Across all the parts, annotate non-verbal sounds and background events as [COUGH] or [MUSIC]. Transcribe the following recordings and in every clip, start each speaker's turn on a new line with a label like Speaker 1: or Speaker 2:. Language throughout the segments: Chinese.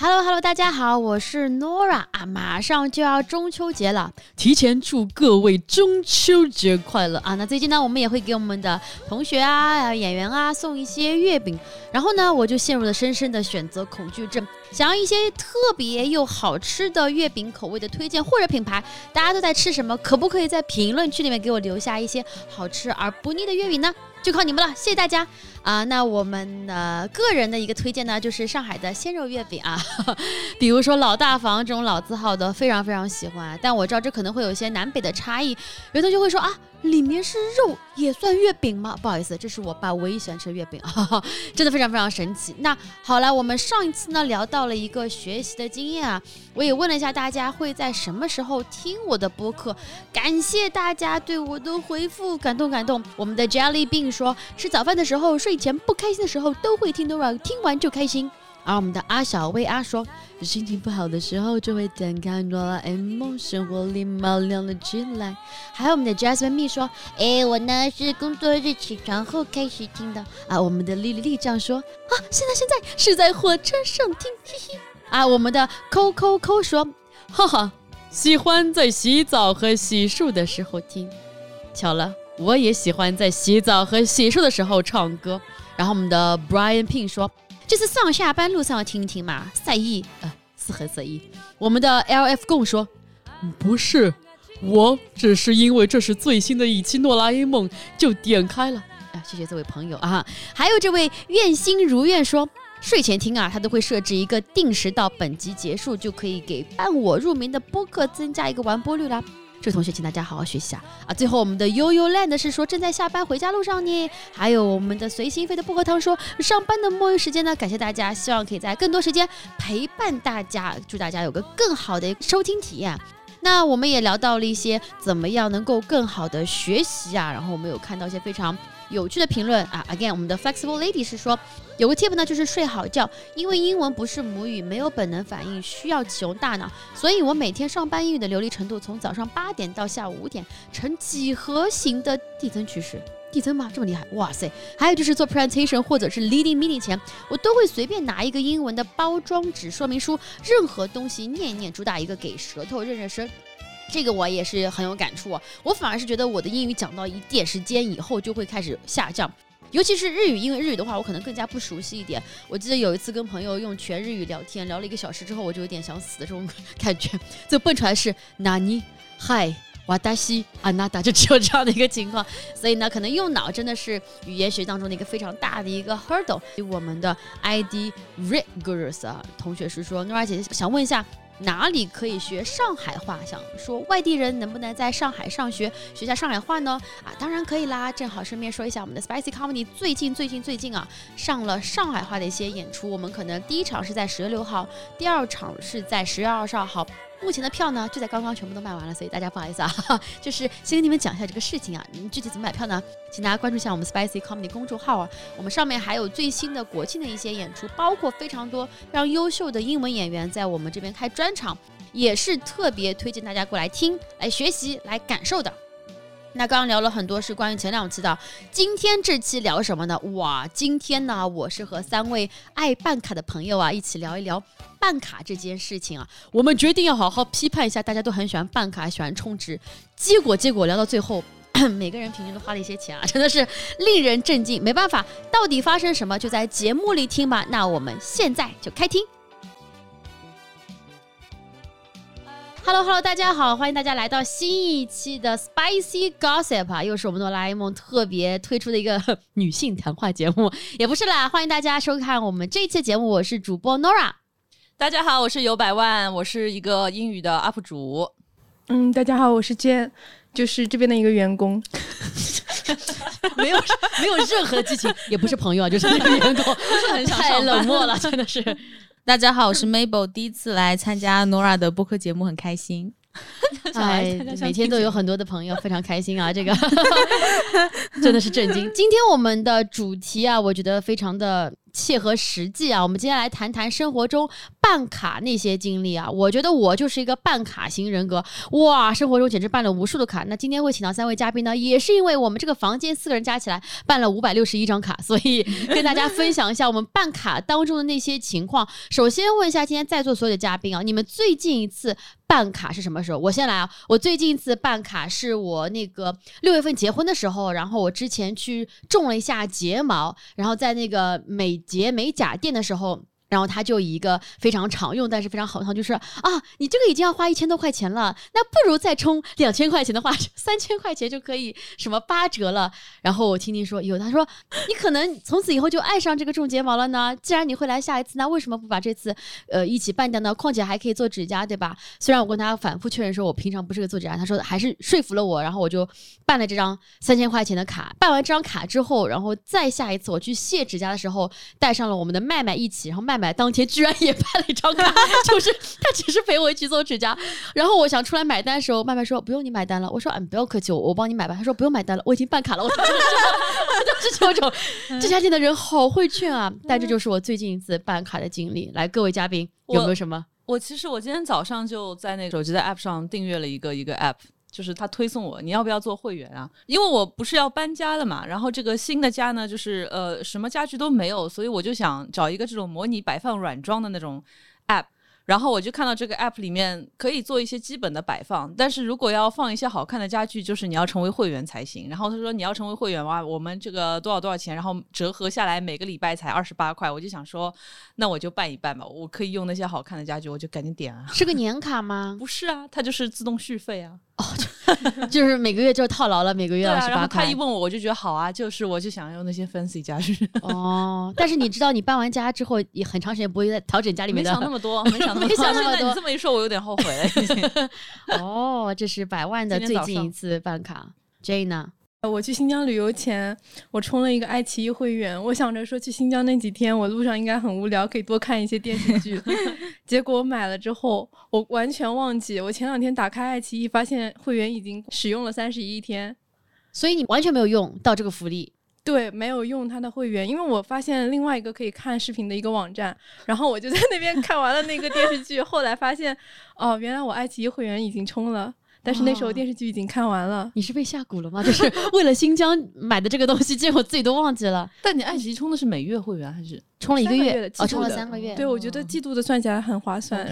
Speaker 1: Hello Hello，大家好，我是 Nora 啊，马上就要中秋节了，
Speaker 2: 提前祝各位中秋节快乐
Speaker 1: 啊！那最近呢，我们也会给我们的同学啊、演员啊送一些月饼，然后呢，我就陷入了深深的选择恐惧症，想要一些特别又好吃的月饼口味的推荐或者品牌，大家都在吃什么？可不可以在评论区里面给我留下一些好吃而不腻的月饼呢？就靠你们了，谢谢大家啊！那我们的个人的一个推荐呢，就是上海的鲜肉月饼啊，[LAUGHS] 比如说老大房这种老字号的，非常非常喜欢。但我知道这可能会有一些南北的差异，有的就会说啊。里面是肉，也算月饼吗？不好意思，这是我爸唯一喜欢吃的月饼，[LAUGHS] 真的非常非常神奇。那好了，我们上一次呢聊到了一个学习的经验啊，我也问了一下大家会在什么时候听我的播客，感谢大家对我的回复，感动感动。我们的 Jelly Bean 说，吃早饭的时候、睡睡前不开心的时候都会听 Dora，听完就开心。而我们的阿小薇阿说，心情不好的时候就会点开哆啦 A 梦，生活立马亮了起来。还有我们的 Jasmine 蜜说，哎，我呢是工作日起床后开始听的。啊，我们的丽丽丽这样说，啊，现在现在是在火车上听，嘿嘿。啊，我们的扣扣扣说，哈哈，喜欢在洗澡和洗漱的时候听。巧了，我也喜欢在洗澡和洗漱的时候唱歌。然后我们的 Brian Pin 说。这次上下班路上要听一听嘛，赛意，呃，是很赛意。我们的 L F 共说，
Speaker 2: 不是，我只是因为这是最新的一期《诺拉 A 梦》，就点开了。
Speaker 1: 啊，谢谢这位朋友啊，还有这位愿心如愿说，睡前听啊，他都会设置一个定时到本集结束就可以给伴我入眠的播客增加一个完播率啦。这位同学，请大家好好学习啊！啊，最后我们的悠悠 land 是说正在下班回家路上呢。还有我们的随心飞的薄荷糖说上班的摸鱼时间呢，感谢大家，希望可以在更多时间陪伴大家，祝大家有个更好的收听体验。那我们也聊到了一些怎么样能够更好的学习啊，然后我们有看到一些非常。有趣的评论啊！Again，我们的 Flexible Lady 是说有个 tip 呢，就是睡好觉，因为英文不是母语，没有本能反应，需要启用大脑。所以我每天上班英语的流利程度从早上八点到下午五点，呈几何形的递增趋势。递增吗？这么厉害？哇塞！还有就是做 presentation 或者是 leading meeting 前，我都会随便拿一个英文的包装纸说明书，任何东西念一念，主打一个给舌头认认声。这个我也是很有感触，我反而是觉得我的英语讲到一点时间以后就会开始下降，尤其是日语，因为日语的话我可能更加不熟悉一点。我记得有一次跟朋友用全日语聊天，聊了一个小时之后，我就有点想死的这种感觉，最后蹦出来是哪尼嗨瓦达西啊那达，就只有这样的一个情况。所以呢，可能用脑真的是语言学当中的一个非常大的一个 hurdle。我们的 ID rigorous 啊同学是说诺儿姐姐想问一下。哪里可以学上海话？想说外地人能不能在上海上学学下上海话呢？啊，当然可以啦！正好顺便说一下，我们的 Spicy Comedy 最近最近最近啊，上了上海话的一些演出。我们可能第一场是在十月六号，第二场是在十月二十二号。目前的票呢，就在刚刚全部都卖完了，所以大家不好意思啊，就是先跟你们讲一下这个事情啊。你们具体怎么买票呢？请大家关注一下我们 Spicy Comedy 公众号啊，我们上面还有最新的国庆的一些演出，包括非常多非常优秀的英文演员在我们这边开专场，也是特别推荐大家过来听、来学习、来感受的。那刚刚聊了很多是关于前两期的，今天这期聊什么呢？哇，今天呢，我是和三位爱办卡的朋友啊，一起聊一聊办卡这件事情啊。我们决定要好好批判一下，大家都很喜欢办卡，喜欢充值，结果结果聊到最后，[CLEARS THROAT] 每个人平均都花了一些钱啊，真的是令人震惊。没办法，到底发生什么，就在节目里听吧。那我们现在就开听。Hello，Hello，大家好，欢迎大家来到新一期的 Spicy Gossip 啊，又是我们哆啦 A 梦特别推出的一个女性谈话节目，也不是啦，欢迎大家收看我们这一期节目，我是主播 Nora，
Speaker 3: 大家好，我是有百万，我是一个英语的 UP 主，
Speaker 4: 嗯，大家好，我是 Jane，就是这边的一个员工，[LAUGHS]
Speaker 1: 没有没有任何激情，也不是朋友啊，就是那个员工，[LAUGHS] 太冷漠了，真的是。
Speaker 5: 大家好，我是 Mabel，第一次来参加 Nora 的播客节目，很开心。[LAUGHS]
Speaker 1: 哎，每天都有很多的朋友，非常开心啊！[LAUGHS] 这个 [LAUGHS] 真的是震惊。今天我们的主题啊，我觉得非常的切合实际啊。我们今天来谈谈生活中办卡那些经历啊。我觉得我就是一个办卡型人格，哇，生活中简直办了无数的卡。那今天会请到三位嘉宾呢，也是因为我们这个房间四个人加起来办了五百六十一张卡，所以 [LAUGHS] 跟大家分享一下我们办卡当中的那些情况。首先问一下今天在座所有的嘉宾啊，你们最近一次办卡是什么时候？我先来啊，我最近一次办卡是我那个六月份结婚的时候，然后我之前去种了一下睫毛，然后在那个美结美甲店的时候。然后他就以一个非常常用但是非常好的，就是啊，你这个已经要花一千多块钱了，那不如再充两千块钱的话，三千块钱就可以什么八折了。然后我听听说有，他说你可能从此以后就爱上这个种睫毛了呢。既然你会来下一次，那为什么不把这次呃一起办掉呢？况且还可以做指甲，对吧？虽然我跟他反复确认说我平常不是个做指甲，他说还是说服了我，然后我就办了这张三千块钱的卡。办完这张卡之后，然后再下一次我去卸指甲的时候，带上了我们的麦麦一起，然后麦。买当天居然也办了一张卡，[LAUGHS] 就是他只是陪我一起做指甲，然后我想出来买单的时候，麦麦说不用你买单了，我说嗯不要客气，我我帮你买吧。他说不用买单了，我已经办卡了。[LAUGHS] 我当时就有种这家店的人好会劝啊。但这就是我最近一次办卡的经历。来，各位嘉宾有没有什么？
Speaker 3: 我其实我今天早上就在那个手机的 app 上订阅了一个一个 app。就是他推送我，你要不要做会员啊？因为我不是要搬家了嘛，然后这个新的家呢，就是呃什么家具都没有，所以我就想找一个这种模拟摆放软装的那种 app。然后我就看到这个 app 里面可以做一些基本的摆放，但是如果要放一些好看的家具，就是你要成为会员才行。然后他说你要成为会员哇，我们这个多少多少钱，然后折合下来每个礼拜才二十八块。我就想说，那我就办一办吧，我可以用那些好看的家具，我就赶紧点啊。
Speaker 1: 是个年卡吗？
Speaker 3: 不是啊，它就是自动续费啊。
Speaker 1: 哦，[LAUGHS] 就是每个月就套牢了，每个月二十八
Speaker 3: 块。他一问我，我就觉得好啊，就是我就想用那些 fancy 家具。[LAUGHS]
Speaker 1: 哦，但是你知道，你搬完家之后也很长时间不会再调整家里面
Speaker 3: 的。没想那么多，没想那么多。[LAUGHS]
Speaker 1: 想那么多。
Speaker 3: 你这么一说，我有点后悔了。
Speaker 1: 哦，这是百万的最近一次办卡，J 呢？
Speaker 4: 我去新疆旅游前，我充了一个爱奇艺会员。我想着说去新疆那几天，我路上应该很无聊，可以多看一些电视剧。[LAUGHS] 结果我买了之后，我完全忘记。我前两天打开爱奇艺，发现会员已经使用了三十一天，
Speaker 1: 所以你完全没有用到这个福利。
Speaker 4: 对，没有用他的会员，因为我发现另外一个可以看视频的一个网站，然后我就在那边看完了那个电视剧。后来发现，哦，原来我爱奇艺会员已经充了。但是那时候电视剧已经看完了，
Speaker 1: 你是被下蛊了吗？就是 [LAUGHS] 为了新疆买的这个东西，结果自己都忘记了。
Speaker 3: 但你爱奇艺充的是每月会员还是
Speaker 1: 充了一个
Speaker 4: 月？
Speaker 1: 哦，充了三个月。
Speaker 4: 对，我觉得季度的算起来很划算。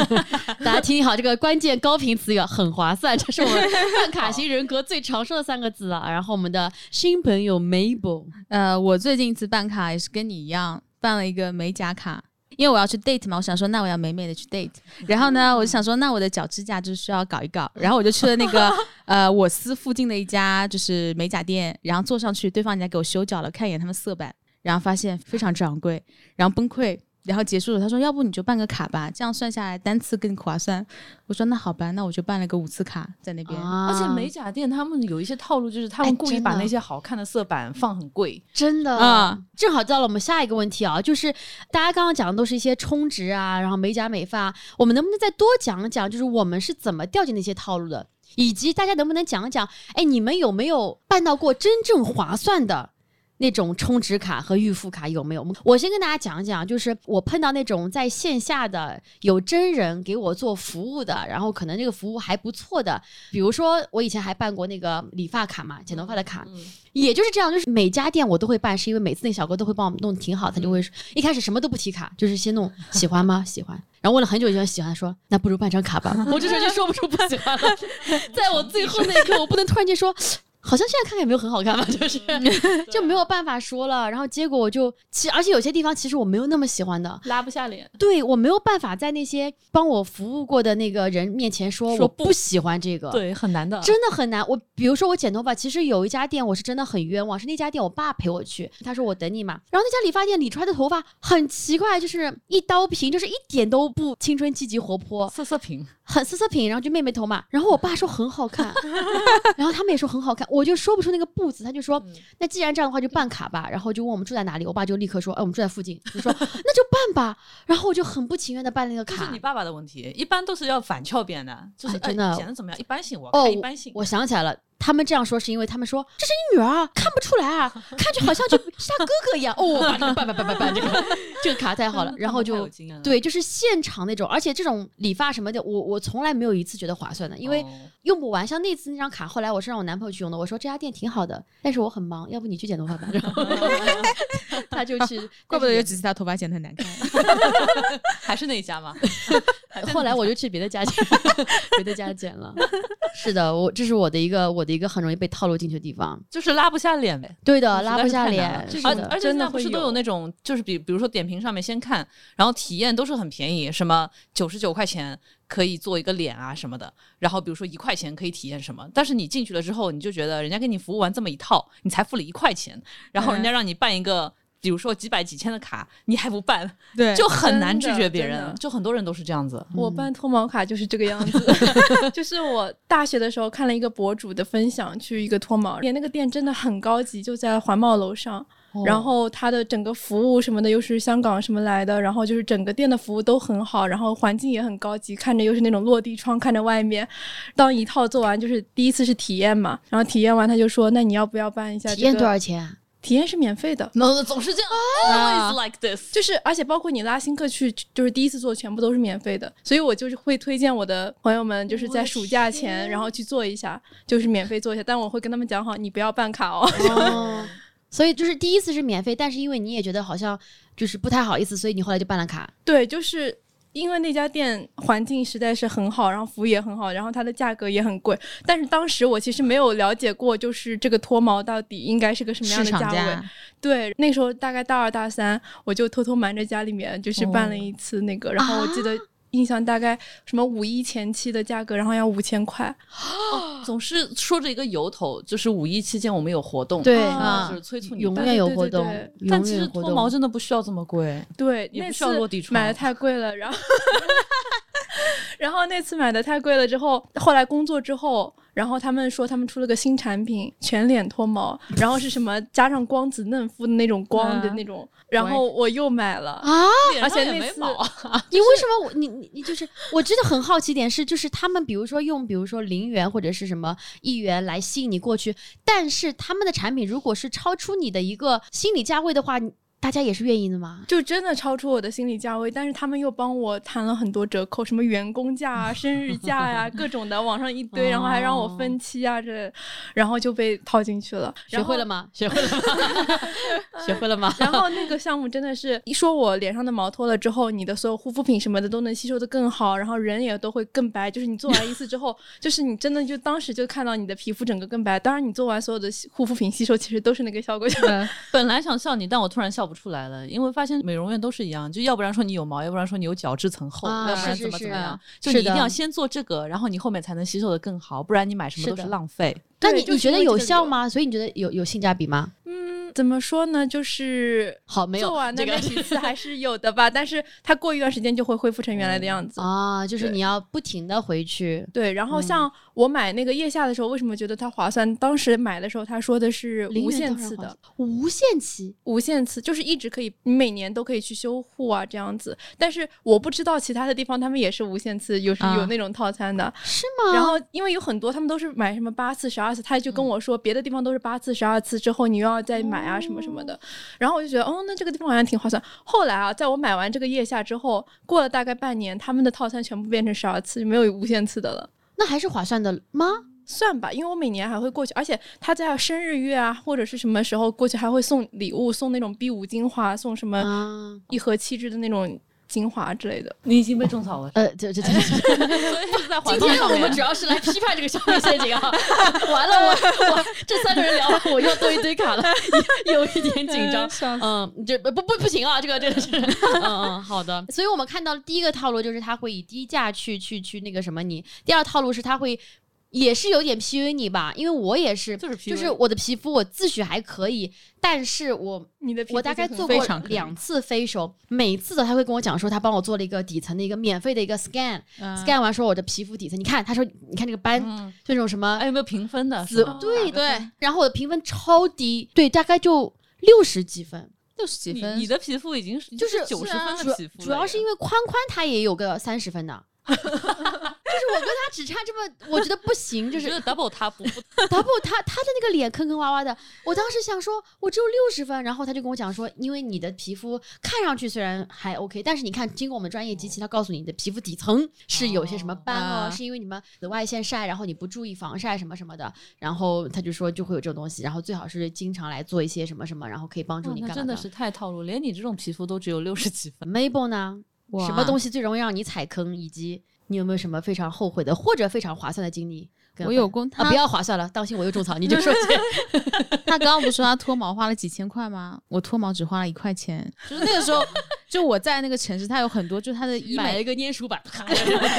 Speaker 4: [LAUGHS]
Speaker 1: 大家听好这个关键高频词语，很划算，这是我们 [LAUGHS] 办卡型人格最常说的三个字啊。然后我们的新朋友 Mabel，
Speaker 5: 呃，我最近一次办卡也是跟你一样，办了一个美甲卡。因为我要去 date 嘛，我想说那我要美美的去 date，然后呢，我就想说那我的脚指甲就需要搞一搞，然后我就去了那个 [LAUGHS] 呃我司附近的一家就是美甲店，然后坐上去，对方人家给我修脚了，看一眼他们色板，然后发现非常昂贵，然后崩溃。然后结束了，他说：“要不你就办个卡吧，这样算下来单次更划算。”我说：“那好吧，那我就办了个五次卡在那边。”
Speaker 3: 而且美甲店他们有一些套路，就是他们故意把那些好看的色板放很贵，
Speaker 1: 真的啊。正好到了我们下一个问题啊，就是大家刚刚讲的都是一些充值啊，然后美甲美发，我们能不能再多讲讲，就是我们是怎么掉进那些套路的，以及大家能不能讲讲，哎，你们有没有办到过真正划算的？那种充值卡和预付卡有没有？我先跟大家讲讲，就是我碰到那种在线下的有真人给我做服务的，然后可能这个服务还不错的，比如说我以前还办过那个理发卡嘛，剪头发的卡，也就是这样，就是每家店我都会办，是因为每次那小哥都会帮我们弄挺好，他就会一开始什么都不提卡，就是先弄喜欢吗？喜欢，然后问了很久喜欢喜欢，说那不如办张卡吧，我这时候就说不出不喜欢了，[LAUGHS] 在我最后那一刻，我不能突然间说。好像现在看看也没有很好看吧，就是 [LAUGHS] 就没有办法说了。然后结果我就，其而且有些地方其实我没有那么喜欢的，
Speaker 3: 拉不下脸。
Speaker 1: 对我没有办法在那些帮我服务过的那个人面前说我不喜欢这个，
Speaker 3: 对，很难的，
Speaker 1: 真的很难。我比如说我剪头发，其实有一家店我是真的很冤枉，是那家店我爸陪我去，他说我等你嘛。然后那家理发店理出来的头发很奇怪，就是一刀平，就是一点都不青春积极活泼，[LAUGHS]
Speaker 3: 色色平。
Speaker 1: 很色色平，然后就妹妹头嘛，然后我爸说很好看，[LAUGHS] 然后他们也说很好看，我就说不出那个不字，他就说那既然这样的话就办卡吧，然后就问我们住在哪里，我爸就立刻说哎我们住在附近，就说那就办吧，然后我就很不情愿的办那个卡。
Speaker 3: 这是你爸爸的问题，一般都是要反翘边的，就是
Speaker 1: 真的
Speaker 3: 显得怎么样？一般性，我看一般性。
Speaker 1: 我想起来了。他们这样说是因为他们说这是你女儿啊，看不出来啊，[LAUGHS] 看着好像就是他哥哥一样。哦，[LAUGHS] 把这个办办办办办，这个 [LAUGHS] 这个卡太好了，然后就对，就是现场那种，而且这种理发什么的，我我从来没有一次觉得划算的，因为
Speaker 3: 哦
Speaker 1: 用不完。像那次那张卡，后来我是让我男朋友去用的，我说这家店挺好的，但是我很忙，要不你去剪头发吧。然后他就去，
Speaker 5: 怪不得有几次他头发剪得很难看。
Speaker 3: 还是那一家吗？
Speaker 1: 后来我就去别的家剪，别的家剪了。是的，我这是我的一个我的一个很容易被套路进去的地方。
Speaker 3: 就是拉不下脸呗。
Speaker 1: 对的，拉不下脸，
Speaker 3: 而而且现在不是都
Speaker 4: 有
Speaker 3: 那种，就是比比如说点评上面先看，然后体验都是很便宜，什么九十九块钱可以做一个脸啊什么的，然后比如说一块钱可以体验什么，但是你进去了之后，你就觉得人家给你服务完这么一套，你才付了一块钱，然后人家让你办一个。比如说几百几千的卡，你还不办，
Speaker 5: 对
Speaker 3: 就很难拒绝别人。就很多人都是这样子。
Speaker 4: 我办脱毛卡就是这个样子，[LAUGHS] 就是我大学的时候看了一个博主的分享，去一个脱毛店，那个店真的很高级，就在环贸楼上。
Speaker 3: 哦
Speaker 4: 然后它的整个服务什么的又是香港什么来的，然后就是整个店的服务都很好，然后环境也很高级，看着又是那种落地窗，看着外面。当一套做完，就是第一次是体验嘛，然后体验完他就说，那你要不要办一下、这个？
Speaker 1: 体验多少钱啊？
Speaker 4: 体验是免费的。
Speaker 3: no，总是这样，always like this。
Speaker 4: 就是，而且包括你拉新客去，就是第一次做，全部都是免费的。所以我就是会推荐我的朋友们，就是在暑假前，然后去做一下，就是免费做一下。但我会跟他们讲好，你不要办卡哦。
Speaker 1: 哦，[LAUGHS] 所以就是第一次是免费，但是因为你也觉得好像就是不太好意思，所以你后来就办了卡。
Speaker 4: 对，就是因为那家店环境实在是很好，然后服务也很好，然后它的价格也很贵。但是当时我其实没有了解过，就是这个脱毛到底应该是个什么样的价位。
Speaker 5: 价，
Speaker 4: 对，那时候大概大二大三，我就偷偷瞒着家里面，就是办了一次那个，然后我记得印象大概什么五一前期的价格，然后要五千块。[GASPS]
Speaker 3: 总是说着一个由头，就是五一期间我们有活动，
Speaker 1: 对
Speaker 3: 就是催促你
Speaker 1: 永
Speaker 3: 办
Speaker 1: 远有活动
Speaker 4: 对对对，
Speaker 3: 但
Speaker 1: 永
Speaker 3: 其实脱。毛真的不需要这么贵，
Speaker 4: 对，
Speaker 3: 也不需要落地窗
Speaker 4: 买的太贵了，然后 [LAUGHS] 然后那次买的太贵了之后，后来工作之后，然后他们说他们出了个新产品，全脸脱毛，然后是什么加上光子嫩肤的那种光的
Speaker 3: 嗯
Speaker 4: 那种，然后我又买了。
Speaker 1: 啊，
Speaker 4: 而且那次
Speaker 3: 没毛啊。[LAUGHS]
Speaker 1: 你为什么我你你你就是我真的很好奇点是，就是他们比如说用比如说零元或者是什么一元来吸引你过去，但是他们的产品如果是超出你的一个心理价位的话，你大家也是愿意的吗？
Speaker 4: 就真的超出我的心理价位，但是他们又帮我谈了很多折扣，什么员工价啊、[LAUGHS] 生日价呀、[LAUGHS] 各种的，网上一堆，然后还让我分期啊，这，然后就被套进去了。
Speaker 1: 学会了吗？学会了吗？[LAUGHS] 学会了吗？
Speaker 4: 然后那个项目真的是一说我脸上的毛脱了之后，你的所有护肤品什么的都能吸收的更好，然后人也都会更白。就是你做完一次之后，就是你真的就当时就看到你的皮肤整个更白。当然，你做完所有的护肤品吸收其实都是那个效果。
Speaker 5: 嗯
Speaker 3: 本来想笑你，但我突然笑不出来了，因为发现美容院都是一样，就要不然说你有毛，要不然说你有角质层厚，
Speaker 1: 啊
Speaker 3: 要不然
Speaker 1: 是是
Speaker 3: 怎么怎么样
Speaker 1: 是，是的
Speaker 3: 就你一定要先做这个，然后你后面才能吸收的更好，不然你买什么都是浪费。
Speaker 1: 那你你觉得有效吗？所以你觉得有有性价比吗？
Speaker 4: 嗯，怎么说呢？就是
Speaker 1: 好，没有
Speaker 4: 做完的
Speaker 1: 这个
Speaker 4: 那几次还是有的吧，但是它过一段时间就会恢复成原来的样子。
Speaker 1: 啊，就是你要不停的回去。
Speaker 4: 对，然后像我买那个腋下的时候，为什么觉得它划算？当时买的时候他说的是无限次的，
Speaker 1: 无限期
Speaker 4: 无限次就是一直可以，你每年都可以去修护啊，这样子。但是我不知道其他的地方他们也是无限次，有有那种套餐的。
Speaker 1: 是吗？
Speaker 4: 然后因为有很多他们都是买什么八次、十二次，他就跟我说别的地方都是八次、十二次之后你又要再买啊什么什么的。然后我就觉得哦，那这个地方好像挺划算。后来啊，在我买完这个腋下之后，过了大概半年，他们的套餐全部变成十二次，就没有无限次的了。
Speaker 1: 那还是划算的吗？
Speaker 4: 算吧，因为我每年还会过去，而且他在生日月啊，或者是什么时候过去还会送礼物，送那种 B 五精华，送什么
Speaker 1: 啊，
Speaker 4: 一盒气质的那种精华之类的。
Speaker 3: 你已经被种草了，
Speaker 1: 呃，这这这，[LAUGHS]
Speaker 3: 所以是在
Speaker 1: 今天我们主。要是来批判这个消费陷阱啊！完了，我我这三个人聊完，我又多一堆卡了，有一点紧张。嗯，这不不不行啊，这个真的是，嗯嗯，好的。所以我们看到第一个套路就是他会以低价去去去那个什么你，第二套路是他会。也是有点 PUA 你吧，因为我也是，
Speaker 3: 就是
Speaker 1: 就是我的皮肤我自诩还可以，但是我
Speaker 4: 你的皮肤
Speaker 1: 我大概做过两次 facial，每次的他会跟我讲说他帮我做了一个底层的一个免费的一个 scan，scan、
Speaker 5: 嗯。
Speaker 1: scan 完说我的皮肤底层，你看他说你看这个斑，
Speaker 3: 嗯，
Speaker 1: 就那种什么
Speaker 3: 哎，有没有评分的？
Speaker 1: 紫对对然后我的评分超低，对，大概就六十几分，
Speaker 5: 六十几分，
Speaker 3: 你你的皮肤已经是
Speaker 1: 就是
Speaker 3: 九十分
Speaker 1: 主
Speaker 3: 的皮肤了
Speaker 1: 主要是因为宽宽他也有个三十分的，[LAUGHS] 就是我我跟他只差这么，我觉得不行，就是
Speaker 3: double 他不不
Speaker 1: double 他他的那个脸坑坑洼洼的，我当时想说，我只有六十分，然后他就跟我讲说，因为你的皮肤看上去虽然还 OK，但是你看经过我们专业机器，他告诉你你的皮肤底层是有些什么斑哦，
Speaker 5: 啊
Speaker 1: 是因为你们紫外线晒，然后你不注意防晒什么什么的，然后他就说就会有这种东西，然后最好是经常来做一些什么什么，然后可以帮助你干嘛
Speaker 3: 那真的是太套路，连你这种皮肤都只有六十几分。
Speaker 1: Mabel 呢？什么东西最容易让你踩坑，以及你有没有什么非常后悔的或者非常划算的经历？
Speaker 5: 我有工，
Speaker 1: 啊，
Speaker 5: 他
Speaker 1: 不要划算了，当心我又种草，你就说去。[LAUGHS]
Speaker 5: 他刚刚不是说他脱毛花了几千块吗？我脱毛只花了一块钱，就是那个时候，就我在那个城市，他有很多，就他的 [LAUGHS] 医美，
Speaker 2: 买了一个粘鼠板，[LAUGHS]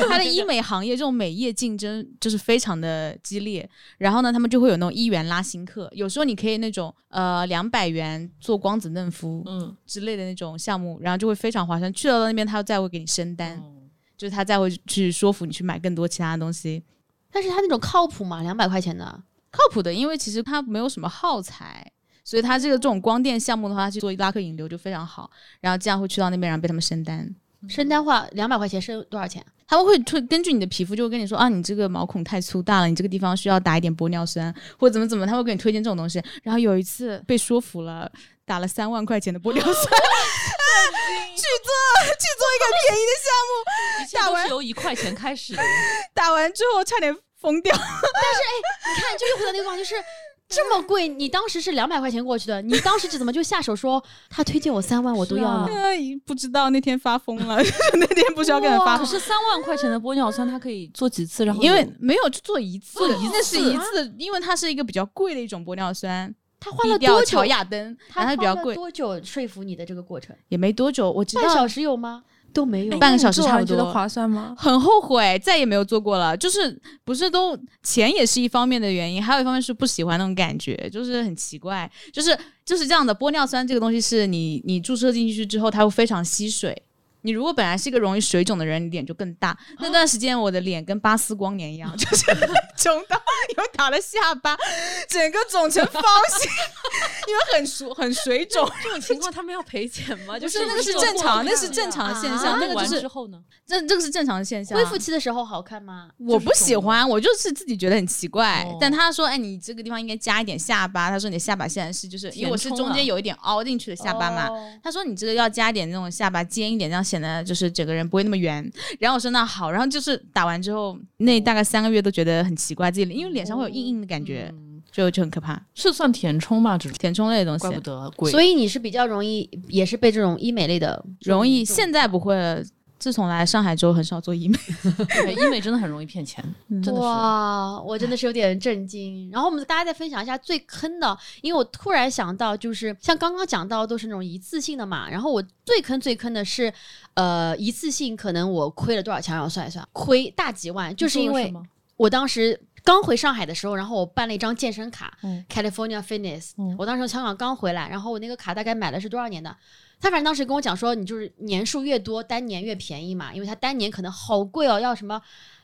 Speaker 5: 他的医美行业这种美业竞争就是非常的激烈。然后呢，他们就会有那种一元拉新客，有时候你可以那种呃两百元做光子嫩肤
Speaker 3: 嗯，
Speaker 5: 之类的那种项目，然后就会非常划算。去到那边，他再会给你升单，
Speaker 3: 哦
Speaker 5: 就是他再会去说服你去买更多其他的东西。
Speaker 1: 但是他那种靠谱吗，两百块钱的，
Speaker 5: 靠谱的，因为其实它没有什么耗材，所以它这个这种光电项目的话，去做拉客引流就非常好。然后这样会去到那边，然后被他们升单。
Speaker 1: 升单话两百块钱升多少钱？
Speaker 5: 他们会推根据你的皮肤，就会跟你说啊，你这个毛孔太粗大了，你这个地方需要打一点玻尿酸，或者怎么怎么，他会给你推荐这种东西。然后有一次被说服了，打了三万块钱的玻尿酸，去做去做一个便宜的项目，[LAUGHS]
Speaker 3: 一切都是由一块钱开始的。[LAUGHS]
Speaker 5: 打完之后差点疯掉。[LAUGHS]
Speaker 1: 但是哎你看，就又回到那个话，就是这么贵，你当时是两百块钱过去的，你当时怎么就下手说他推荐我三万我都要呢？
Speaker 5: 哎不知道那天发疯了，那天不需要跟他发疯。
Speaker 3: 可是三万块钱的玻尿酸，它可以做几次？然后
Speaker 5: 因为没有就做一次，
Speaker 3: 做一
Speaker 5: 那是一次，因为它是一个比较贵的一种玻尿酸，
Speaker 1: 他花了多久
Speaker 5: 乔？雅登，
Speaker 1: 他
Speaker 5: 然后它比较贵，
Speaker 1: 花了多久说服你的这个过程？
Speaker 5: 也没多久，我知道
Speaker 1: 半小时有吗？都没有。
Speaker 5: 半个小时差不多
Speaker 4: 觉得划算吗？
Speaker 5: 很后悔，再也没有做过了。就是不是都钱也是一方面的原因，还有一方面是不喜欢那种感觉，就是很奇怪，就是就是这样的。玻尿酸这个东西是你你注射进去之后，它会非常吸水。你如果本来是一个容易水肿的人，你脸就更大。那段时间我的脸跟巴斯光年一样，就是 [LAUGHS] 肿到有打了下巴，整个肿成方形，因为很熟很水肿。
Speaker 2: 这种情况他们要赔钱吗？就
Speaker 5: 就是那个是正常，那是正常的现象，那个就是
Speaker 3: 之后呢？
Speaker 5: 这这个是正常的现象。
Speaker 1: 恢复期的时候好看吗？
Speaker 5: 我不喜欢，我就是自己觉得很奇怪。
Speaker 3: 哦
Speaker 5: 但他说，哎，你这个地方应该加一点下巴。他说你的下巴现在是就是因为我是中间有一点凹进去的下巴嘛。
Speaker 1: 哦
Speaker 5: 他说你这个要加点那种下巴尖一点，这样显得就是整个人不会那么圆。然后我说那好，然后就是打完之后那大概三个月都觉得很奇怪，自己因为脸上会有硬硬的感觉，
Speaker 3: 嗯
Speaker 5: 就就很可怕。
Speaker 3: 是算填充吧，只是
Speaker 5: 填充类的东西
Speaker 3: 怪不
Speaker 5: 西
Speaker 3: 得贵。
Speaker 1: 所以你是比较容易，也是被这种医美类的
Speaker 5: 容易，现在不会了。自从来上海之后，很少做医美。
Speaker 3: 对医美真的很容易骗钱，[LAUGHS] 真的是。
Speaker 1: 哇，我真的是有点震惊。然后我们大家再分享一下最坑的，因为我突然想到，就是像刚刚讲到都是那种一次性的嘛，然后我最坑最坑的是，呃，一次性可能我亏了多少钱？让我算一算，亏大几万，就是因为我当时刚回上海的时候，然后我办了一张健身卡、
Speaker 3: 嗯
Speaker 1: c a l i f o r n i a Fitness，、
Speaker 3: 嗯
Speaker 1: 我当时从香港刚回来，然后我那个卡大概买的是多少年的？他反正当时跟我讲说，你就是年数越多，单年越便宜嘛，因为他单年可能好贵哦，要什么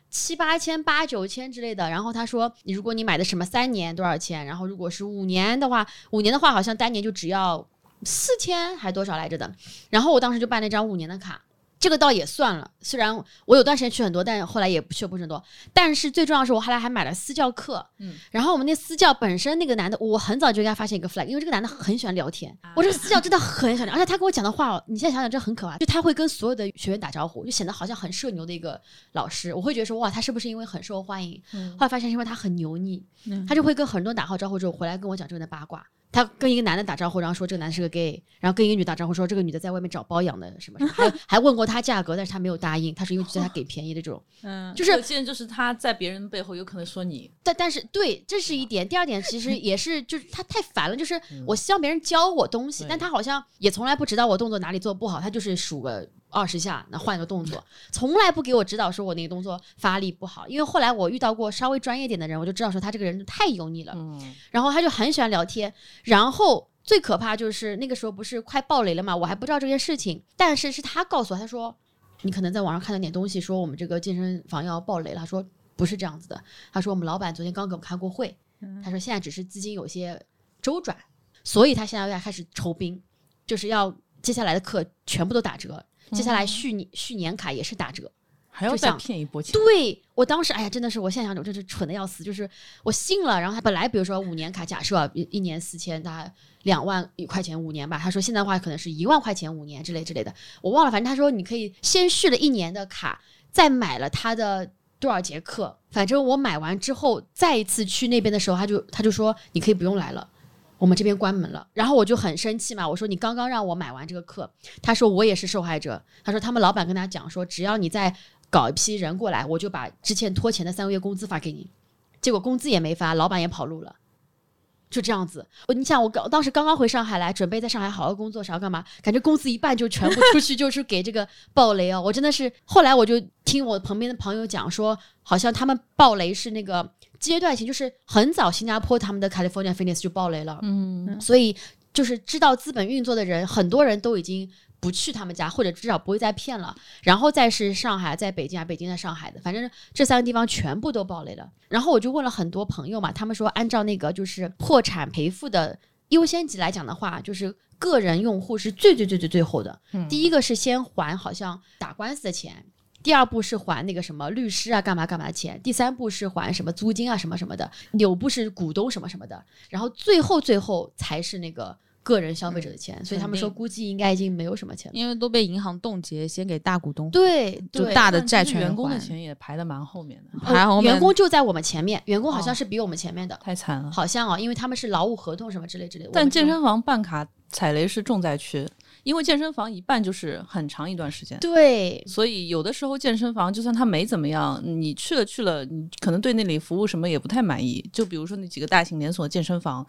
Speaker 1: 七八千、八九千之类的。然后他说，你如果你买的什么三年多少钱，然后如果是五年的话，五年的话好像单年就只要四千还多少来着的。然后我当时就办了一张五年的卡。这个倒也算了，虽然我有段时间去很多，但是后来也不去不是很多。但是最重要的是，我后来还买了私教课。
Speaker 3: 嗯
Speaker 1: 然后我们那私教本身那个男的，我很早就应该发现一个 flag，因为这个男的很喜欢聊天。我这个私教真的很喜欢聊，而且他跟我讲的话哦，你现在想想真的很可怕。就他会跟所有的学员打招呼，就显得好像很社牛的一个老师。我会觉得说，哇，他是不是因为很受欢迎？
Speaker 3: 嗯
Speaker 1: 后来发现是因为他很油腻，
Speaker 5: 嗯
Speaker 1: 他就会跟很多人打好招呼之后回来跟我讲这个人的八卦。他跟一个男的打招呼，然后说这个男的是个 gay，然后跟一个女打招呼说这个女的在外面找包养的什么什么，[LAUGHS] 还还问过他价格，但是他没有答应，他是因为觉得他给便宜的这种，
Speaker 5: 嗯，
Speaker 1: 就是
Speaker 3: 可见就是他在别人背后有可能说你，
Speaker 1: 但但是对，这是一点。第二点其实也是，就是他太烦了，就是我希望别人教我东西，
Speaker 3: 对。
Speaker 1: 但他好像也从来不指导我动作哪里做不好，他就是数个二十下，那换一个动作，从来不给我指导说我那个动作发力不好。因为后来我遇到过稍微专业点的人，我就知道说他这个人太油腻了，
Speaker 3: 嗯，
Speaker 1: 然后他就很喜欢聊天，然后。最可怕就是那个时候不是快爆雷了嘛，我还不知道这件事情，但是是他告诉我，他说你可能在网上看到点东西，说我们这个健身房要爆雷了。他说不是这样子的，他说我们老板昨天刚给我们开过会，他说现在只是资金有些周转，所以他现在要开始筹兵，就是要接下来的课全部都打折，接下来续年续年卡也是打折。
Speaker 3: 还要再骗一波钱。
Speaker 1: 对我当时，哎呀，真的是，我现在想，我真是蠢的要死。就是我信了，然后他本来比如说五年卡，假设啊一一年四千，大概两万一块钱五年吧。他说现在的话可能是一万块钱五年之类之类的，我忘了。反正他说你可以先续了一年的卡，再买了他的多少节课。反正我买完之后，再一次去那边的时候，他就他就说你可以不用来了。我们这边关门了，然后我就很生气嘛，我说你刚刚让我买完这个课，他说我也是受害者，他说他们老板跟他讲说，只要你再搞一批人过来，我就把之前拖钱的三个月工资发给你。结果工资也没发，老板也跑路了，就这样子。我你想，我刚当时刚刚回上海来，准备在上海好好工作，啥干嘛？感觉工资一半就全部出去，就是给这个暴雷哦。我真的是，后来我就听我旁边的朋友讲说，好像他们暴雷是那个阶段性，就是很早新加坡他们的 California Fitness 就爆雷了，
Speaker 3: 嗯，
Speaker 1: 所以就是知道资本运作的人，很多人都已经不去他们家，或者至少不会再骗了。然后再是上海，在北京啊，北京在上海的，反正这三个地方全部都爆雷了。然后我就问了很多朋友嘛，他们说按照那个就是破产赔付的优先级来讲的话，就是个人用户是最最最最最后的。
Speaker 3: 嗯
Speaker 1: 第一个是先还好像打官司的钱。第二步是还那个什么律师啊，干嘛干嘛的钱。第三步是还什么租金啊，什么什么的。纽部是股东什么什么的。然后最后最后才是那个个人消费者的钱。所以他们说估计应该已经没有什么钱了。
Speaker 5: 因为都被银行冻结，先给大股东，
Speaker 1: 对对，
Speaker 5: 就大的债权还
Speaker 3: 员工的钱也排的蛮后面的，
Speaker 1: 呃
Speaker 5: 还好我们
Speaker 1: 员工就在我们前面，员工好像
Speaker 3: 哦
Speaker 1: 是比我们前面的，
Speaker 3: 太惨了。
Speaker 1: 好像哦，因为他们是劳务合同什么之类之类的。
Speaker 3: 但健身房办卡踩雷是重灾区，因为健身房一办就是很长一段时间。
Speaker 1: 对
Speaker 3: 所以有的时候健身房就算它没怎么样，你去了去了，你可能对那里服务什么也不太满意。就比如说那几个大型连锁健身房，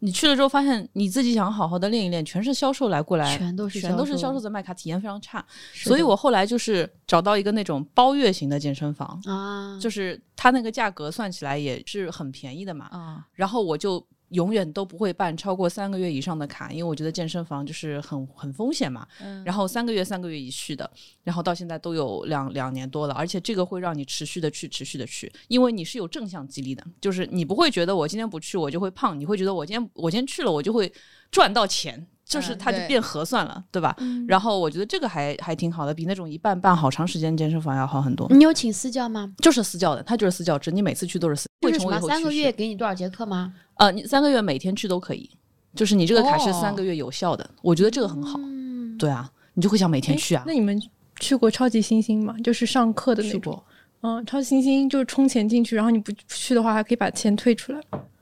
Speaker 3: 你去了之后发现你自己想好好的练一练，全是销售来过来，
Speaker 1: 全都是
Speaker 3: 全都是
Speaker 1: 销
Speaker 3: 销售在卖卡，体验非常差。所以我后来就是找到一个那种包月型的健身房，
Speaker 1: 啊，
Speaker 3: 就是它那个价格算起来也是很便宜的嘛。
Speaker 5: 啊，
Speaker 3: 然后我就永远都不会办超过三个月以上的卡，因为我觉得健身房就是很很风险嘛。
Speaker 5: 嗯
Speaker 3: 然后三个月三个月一续的，然后到现在都有两两年多了，而且这个会让你持续的去持续的去，因为你是有正向激励的，就是你不会觉得我今天不去我就会胖，你会觉得我今天我今天去了我就会赚到钱。就是它就变合算了，对吧？然后我觉得这个还还挺好的，比那种一办办好长时间健身房要好很多。
Speaker 1: 你有请私教吗？
Speaker 3: 就是私教的，他就是私教制，你每次去都是私。
Speaker 1: 就是什么
Speaker 3: 为什么我以后
Speaker 1: 三个月给你多少节课吗？
Speaker 3: 呃，你三个月每天去都可以，就是你这个卡是
Speaker 5: 哦
Speaker 3: 三个月有效的，我觉得这个很好。
Speaker 1: 嗯，
Speaker 3: 对啊，你就会想每天去啊。
Speaker 4: 那你们去过超级星星吗？就是上课的那种。
Speaker 3: 去过
Speaker 4: 嗯，超级星星就是充钱进去，然后你不去的话，还可以把钱退出来。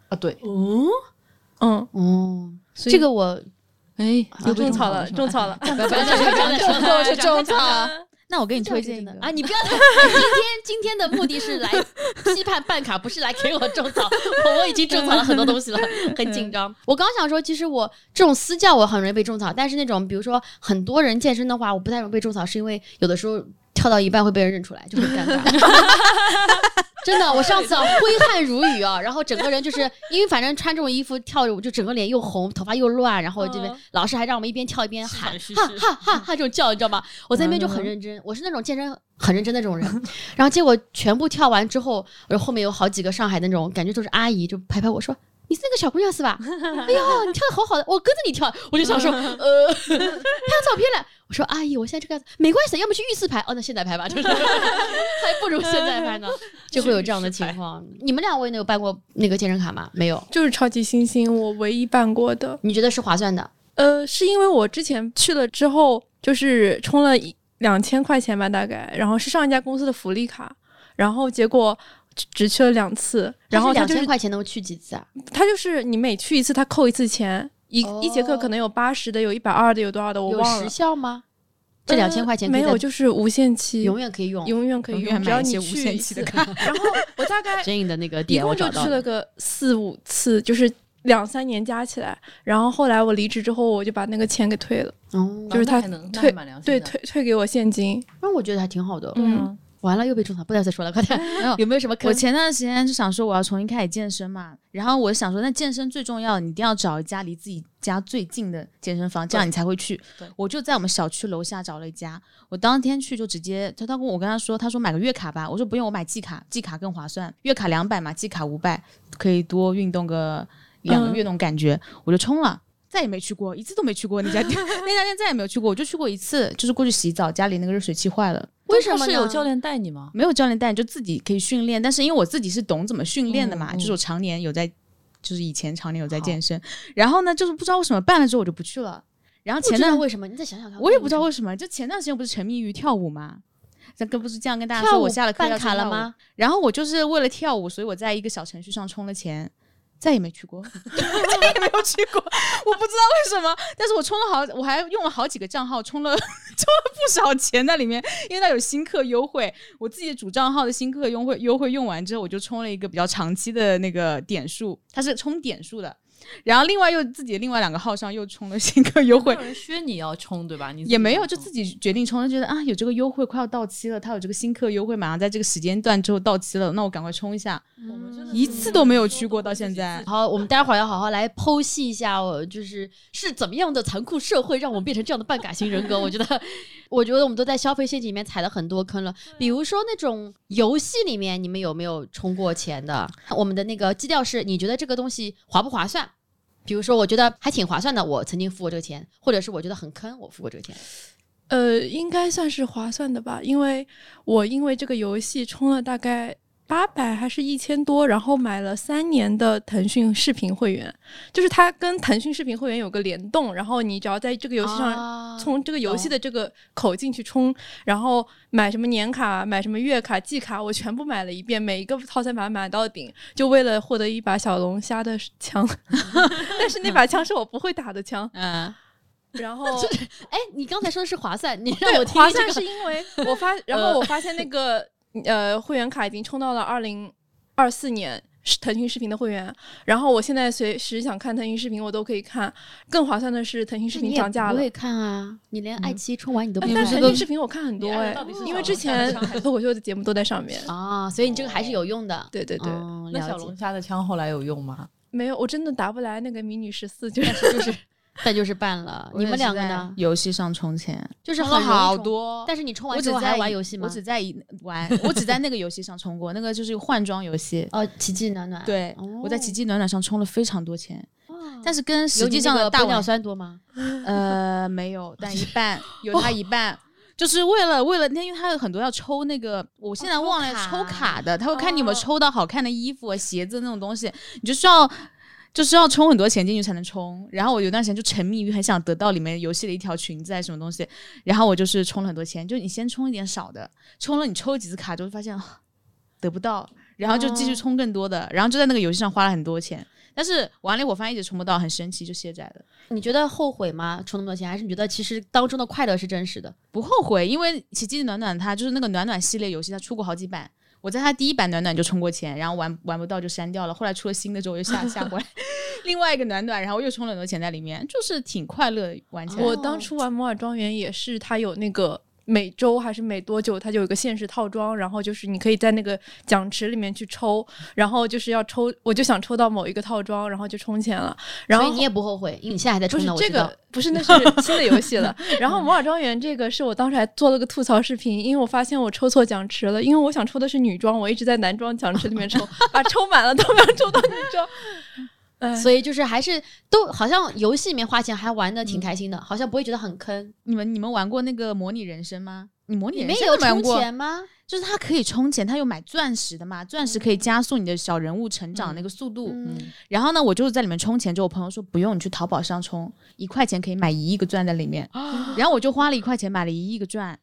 Speaker 3: 啊？对，
Speaker 1: 哦
Speaker 4: 嗯，
Speaker 1: 嗯，
Speaker 4: 所以
Speaker 1: 这个我
Speaker 3: 哎，
Speaker 4: 又种草了，种草了。
Speaker 1: 不要再说，不要再说了，
Speaker 5: 是种草
Speaker 1: 了。
Speaker 5: 那我给你推荐一个
Speaker 1: 啊！你不要太，今天今天的目的是来 [LAUGHS] 批判办卡，不是来给我种草。我我已经种草了很多东西了，很紧张。我刚想说，其实我这种私教我很容易被种草，但是那种比如说很多人健身的话，我不太容易被种草，是因为有的时候跳到一半会被人认出来，就很尴尬。[LAUGHS] 真的，我上次啊 [LAUGHS] 挥汗如雨啊，然后整个人就是因为反正穿这种衣服跳着舞，就整个脸又红，头发又乱，然后这边
Speaker 4: 嗯
Speaker 1: 老师还让我们一边跳一边喊哈哈哈哈这种叫，你知道吗？我在那边就很认真，我是那种健身很认真的那种人。然后结果全部跳完之后，然后后面有好几个上海的那种感觉都是阿姨，就拍拍我说。你是那个小姑娘是吧？[LAUGHS] 哎呦，你跳的好好的，我跟着你跳，我就想说，[LAUGHS] 呃，[LAUGHS] 拍张照片来。我说阿姨，我现在这个样子没关系，要么去浴室拍，哦，那现在拍吧，就是还不如现在拍呢，就会有这样的情况。你们两位呢有办过那个健身卡吗？没有，
Speaker 4: 就是超级星星，我唯一办过的。
Speaker 1: 你觉得是划算的？
Speaker 4: 呃，是因为我之前去了之后，就是充了一两千块钱吧，大概，然后是上一家公司的福利卡，然后结果只只去了两次，然后他
Speaker 1: 两
Speaker 4: 就是
Speaker 1: 千块钱能去几次啊？
Speaker 4: 他就是你每去一次，他扣一次钱，一、
Speaker 1: 哦
Speaker 4: 一节课可能有八十的，有一百二的，有多少的我
Speaker 1: 有时
Speaker 4: 忘了。
Speaker 1: 效吗？这两千块钱
Speaker 4: 没有，就是无限期，
Speaker 1: 永远可以用。
Speaker 4: 永远可以用，只要你
Speaker 5: 买一些无限
Speaker 4: 去一次。
Speaker 5: 期的卡。
Speaker 4: 然后我大概 [LAUGHS]
Speaker 1: 真颖的那个
Speaker 4: 一
Speaker 1: 点我
Speaker 4: 共就
Speaker 1: 找到了。
Speaker 4: 去了个四五次，就是两三年加起来。然后后来我离职之后，我就把那个钱给退了，
Speaker 1: 哦，
Speaker 4: 就是他退对，退退给我现金。
Speaker 1: 那我觉得还挺好的。
Speaker 4: 嗯，
Speaker 1: 完了又被种草，不要再说了，快点。[LAUGHS]
Speaker 5: 没有
Speaker 1: 有没有什么坑？
Speaker 5: 我前段时间就想说我要重新开始健身嘛，然后我想说那健身最重要，你一定要找一家离自己家最近的健身房，这样你才会去
Speaker 3: 对。
Speaker 5: 我就在我们小区楼下找了一家，我当天去就直接他他跟我跟他说，他说买个月卡吧，我说不用，我买季卡，季卡更划算，月卡两百嘛，季卡五百，可以多运动个两个月那种感觉，我就冲了。再也没去过，一次都没去过那家店，[LAUGHS] 那家店再也没有去过，我就去过一次，就是过去洗澡，家里那个热水器坏了，
Speaker 1: 为为什么
Speaker 3: 是有教练带你吗？
Speaker 5: 没有教练带，你就自己可以训练。但是因为我自己是懂怎么训练的嘛，就是我常年有在，就是以前常年有在健身。然后呢，就是不知道为什么办了之后我就不去了。然后前段
Speaker 1: 为什么？你再想想看。
Speaker 5: 我也不知道为什么，就前段时间我不是沉迷于跳舞吗？那跟不是这样跟大家说，我下了课
Speaker 1: 办
Speaker 5: 要跳舞？
Speaker 1: 卡了吗？
Speaker 5: 然后我就是为了跳舞，所以我在一个小程序上充了钱，再也没去过，[LAUGHS] 再也没有去过。[LAUGHS] 我不知道为什么，但是我充了好，我还用了好几个账号充了 [LAUGHS] 充了不少钱在里面，因为它有新客优惠。我自己的主账号的新客优惠优惠用完之后，我就充了一个比较长期的那个点数，它是充点数的。然后另外又自己另外两个号上又充了新客优惠
Speaker 3: 有，人削你要充对吧？你
Speaker 5: 也没有，就自己决定充，就觉得啊有这个优惠快要到期了，它有这个新客优惠，马上在这个时间段之后到期了，那我赶快充一下，
Speaker 3: 我们真的
Speaker 5: 一次都没有去过到现在。
Speaker 1: 好，我们待会儿要好好来剖析一下，哦，就是是怎么样的残酷社会让我们变成这样的半感型人格。我觉得，[LAUGHS] 我觉得我们都在消费陷阱里面踩了很多坑了。比如说那种游戏里面，你们有没有充过钱的？我们的那个基调是，你觉得这个东西划不划算？比如说，我觉得还挺划算的，我曾经付过这个钱，或者是我觉得很坑，我付过这个钱。
Speaker 4: 呃，应该算是划算的吧，因为我因为这个游戏充了大概八百还是一千多，然后买了三年的腾讯视频会员，就是它跟腾讯视频会员有个联动，然后你只要在这个游戏上
Speaker 1: 啊
Speaker 4: 从这个游戏的这个口进去充，然后买什么年卡、买什么月卡、季卡，我全部买了一遍，每一个套餐把它买到顶，就为了获得一把小龙虾的枪，[LAUGHS] 但是那把枪是我不会打的枪，
Speaker 5: 嗯，
Speaker 4: 然后 [LAUGHS]
Speaker 1: 哎，你刚才说的是划算，你让，我听
Speaker 4: 划算是因为我发，[LAUGHS] 然后我发现那个呃会员卡已经充到了二零二四年。是腾讯视频的会员，然后我现在随时想看腾讯视频，我都可以看。更划算的是，腾讯视频涨价了
Speaker 1: 我也，看啊？你连爱奇艺充完你都不
Speaker 4: 哎
Speaker 1: 会看
Speaker 4: 但腾讯视频我看很多哎因为之前脱口秀的节目都在上面。
Speaker 1: 啊，所以你这个还是有用的。
Speaker 4: 对对对，
Speaker 1: 哦
Speaker 3: 那小龙虾的枪后来有用吗？
Speaker 4: 没有，我真的打不来那个迷你十四，就是
Speaker 1: 就是，[LAUGHS] 但就是办了。你们两个呢？
Speaker 5: 游戏上充钱，
Speaker 1: 就是
Speaker 5: 充了好多。
Speaker 1: 但是你充完之后还
Speaker 5: 在
Speaker 1: 玩游戏吗？
Speaker 5: 我只在一 [LAUGHS] 玩，我只在那个游戏上充过，那个就是换装游戏。
Speaker 1: 哦，奇迹暖暖。
Speaker 5: 对，
Speaker 1: 哦
Speaker 5: 我在奇迹暖暖上充了非常多钱，但是跟实际上的
Speaker 1: 玻尿酸多吗？[LAUGHS]
Speaker 5: 呃没有，但一半有它一半。就是为了为了那，因为它有很多要抽那个，我现在忘了
Speaker 1: 抽卡
Speaker 5: 的，他会看你有没有
Speaker 4: 哦
Speaker 5: 抽到好看的衣服、啊、鞋子那种东西，你就需要就是要充很多钱进去才能充。然后我有段时间就沉迷于很想得到里面游戏的一条裙子啊什么东西，然后我就是充了很多钱，就你先充一点少的，充了你抽几次卡就会发现啊 [SIGHS] 得不到，然后就继续充更多的，然后就在那个游戏上花了很多钱。但是玩了我发现一直充不到，很神奇就卸载了。
Speaker 1: 你觉得后悔吗？充那么多钱，还是你觉得其实当中的快乐是真实的？
Speaker 5: 不后悔，因为奇迹暖暖它就是那个暖暖系列游戏，它出过好几版。我在它第一版暖暖就充过钱，然后玩玩不到就删掉了。后来出了新的之后又下下回来 [LAUGHS] 另外一个暖暖，然后又充了很多钱在里面，就是挺快乐的玩起来。
Speaker 4: 我当初玩摩尔庄园也是，它有那个每周还是每多久，它就有一个限时套装，然后就是你可以在那个奖池里面去抽，然后就是要抽，我就想抽到某一个套装，然后就充钱了。然后
Speaker 1: 所以你也不后悔，因为你现在还在充呢。
Speaker 4: 不是这个，不是那是 [LAUGHS] 新的游戏了。然后摩尔庄园这个是我当时还做了个吐槽视频，因为我发现我抽错奖池了，因为我想抽的是女装，我一直在男装奖池里面抽，[LAUGHS] 把抽满了都没有抽到女装。哎，
Speaker 1: 所以就是还是都好像游戏里面花钱还玩的挺开心的，好像不会觉得很坑。
Speaker 5: 你们你们玩过那个模拟人生吗？你模拟人
Speaker 1: 里面有充？钱吗？
Speaker 5: 就是它可以充钱，它有买钻石的嘛，钻石可以加速你的小人物成长的那个速度。
Speaker 1: 嗯，
Speaker 5: 然后呢，我就是在里面充钱之后，我朋友说不用，你去淘宝上充，一块钱可以买一亿个钻在里面。然后我就花了一块钱买了一亿个钻，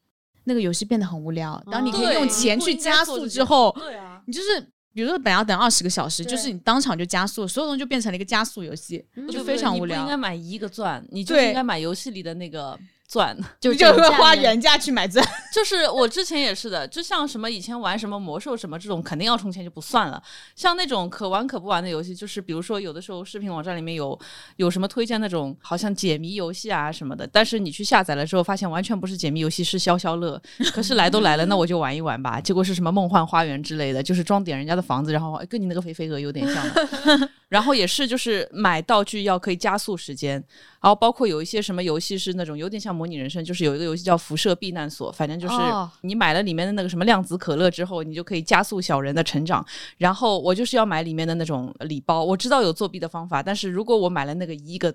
Speaker 5: 那个游戏变得很无聊。当你可以用钱去加速之后，
Speaker 3: 对啊，
Speaker 5: 你就是比如说本来要等二十个小时，
Speaker 4: 对
Speaker 5: 就是你当场就加速，所有东西就变成了一个加速游戏，就非常无
Speaker 3: 你不应该。买一个钻，你就
Speaker 5: 对
Speaker 3: 应该买游戏里的那个钻。[LAUGHS]
Speaker 1: 就
Speaker 5: 就会花原价去买钻。[LAUGHS]
Speaker 3: 就是我之前也是的，就像什么以前玩什么魔兽什么这种，肯定要充钱就不算了。像那种可玩可不玩的游戏，就是比如说有的时候视频网站里面有有什么推荐那种好像解谜游戏啊什么的，但是你去下载了之后，发现完全不是解谜游戏，是消消乐。可是来都来了，那我就玩一玩吧。结果是什么梦幻花园之类的，就是装点人家的房子，然后哎跟你那个肥肥鹅有点像的。[LAUGHS] 然后也是就是买道具要可以加速时间，然后包括有一些什么游戏是那种有点像模拟人生，就是有一个游戏叫辐射避难所，反正就是
Speaker 1: 哦
Speaker 3: 你买了里面的那个什么量子可乐之后，你就可以加速小人的成长。然后我就是要买里面的那种礼包，我知道有作弊的方法，但是如果我买了那个一个。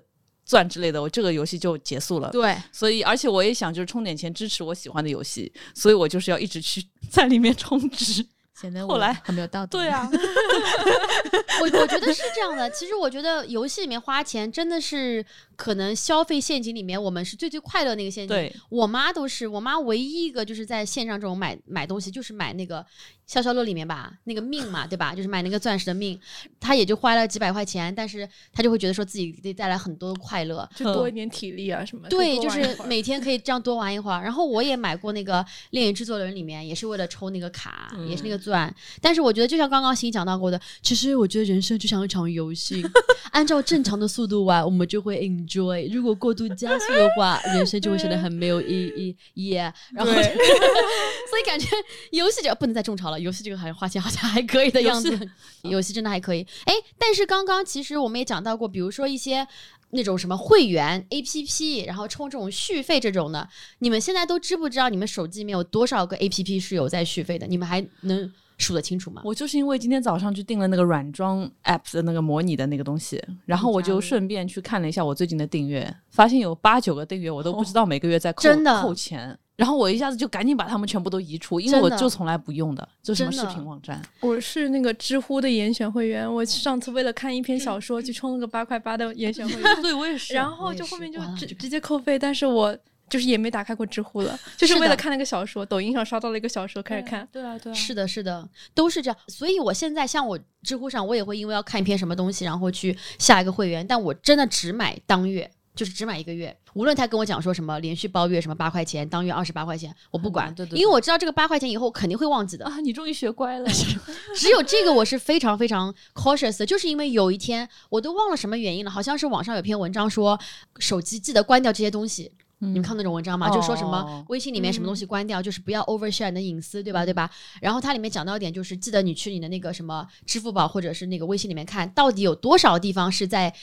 Speaker 3: 钻之类的，我这个游戏就结束了。
Speaker 5: 对，
Speaker 3: 所以，而且我也想就是充点钱支持我喜欢的游戏，所以我就是要一直去 [LAUGHS] 在里面充值。
Speaker 5: 显得
Speaker 3: 后来
Speaker 5: 很没有道德。[LAUGHS]
Speaker 3: 对，啊，[LAUGHS]
Speaker 1: 我我觉得是这样的。其实我觉得游戏里面花钱真的是可能消费陷阱里面我们是最最快乐那个陷阱。
Speaker 3: 对，
Speaker 1: 我妈都是，我妈唯一一个就是在线上这种买买东西，就是买那个消消乐里面吧，那个命嘛，对吧？就是买那个钻石的命，她也就花了几百块钱，但是她就会觉得说自己给带来很多的快乐。
Speaker 4: 就多一点体力啊什么的。
Speaker 1: 对，就是每天可以这样多玩一会儿。然后我也买过那个《恋与制作人》里面，也是为了抽那个卡，也是那个钻。但是我觉得，就像刚刚欣讲到过的，其实我觉得人生就像一场游戏，[LAUGHS] 按照正常的速度玩，我们就会 enjoy；如果过度加速的话，人生就会显得很没有意义。[LAUGHS] Yeah，然后 [LAUGHS] 所以感觉游戏这个不能再种草了，游戏这个好像花钱好像还可以的样子，游戏真的还可以。哎，但是刚刚其实我们也讲到过，比如说一些。那种什么会员 APP，然后充这种续费这种的，你们现在都知不知道你们手机里面有多少个 APP 是有在续费的？你们还能数得清楚吗？
Speaker 3: 我就是因为今天早上去订了那个软装 App 的那个模拟的那个东西，然后我就顺便去看了一下我最近的订阅，发现有八九个订阅我都不知道每个月在扣、
Speaker 1: 真的
Speaker 3: 扣钱，然后我一下子就赶紧把它们全部都移除，因为我就从来不用的，就什么视频网站。
Speaker 4: 我是那个知乎的严选会员，我上次为了看一篇小说去充了个八块八的严选会员，[LAUGHS]
Speaker 3: 对，我也是
Speaker 4: 然后就后面就直直接扣费，但是我就是也没打开过知乎了，[LAUGHS] 就是为了看那个小说，抖音上刷到了一个小说开始看。
Speaker 3: 对啊，对啊，
Speaker 1: 是的，是的，都是这样。所以我现在像我知乎上，我也会因为要看一篇什么东西，然后去下一个会员，但我真的只买当月。就是只买一个月，无论他跟我讲说什么连续包月什么八块钱，当月二十八块钱，我不管，
Speaker 3: 嗯 [LAUGHS] 对对对
Speaker 1: 因为我知道这个八块钱以后我肯定会忘记的。
Speaker 3: 啊，你终于学乖了。[LAUGHS]
Speaker 1: 只有这个我是非常非常 cautious 的，就是因为有一天我都忘了什么原因了，好像是网上有篇文章说手机记得关掉这些东西。你们看那种文章吗？就说什么
Speaker 3: 哦
Speaker 1: 微信里面什么东西关掉，就是不要 overshare 你的隐私，对吧？对吧？然后它里面讲到一点，就是记得你去你的那个什么支付宝或者是那个微信里面看，到底有多少地方是在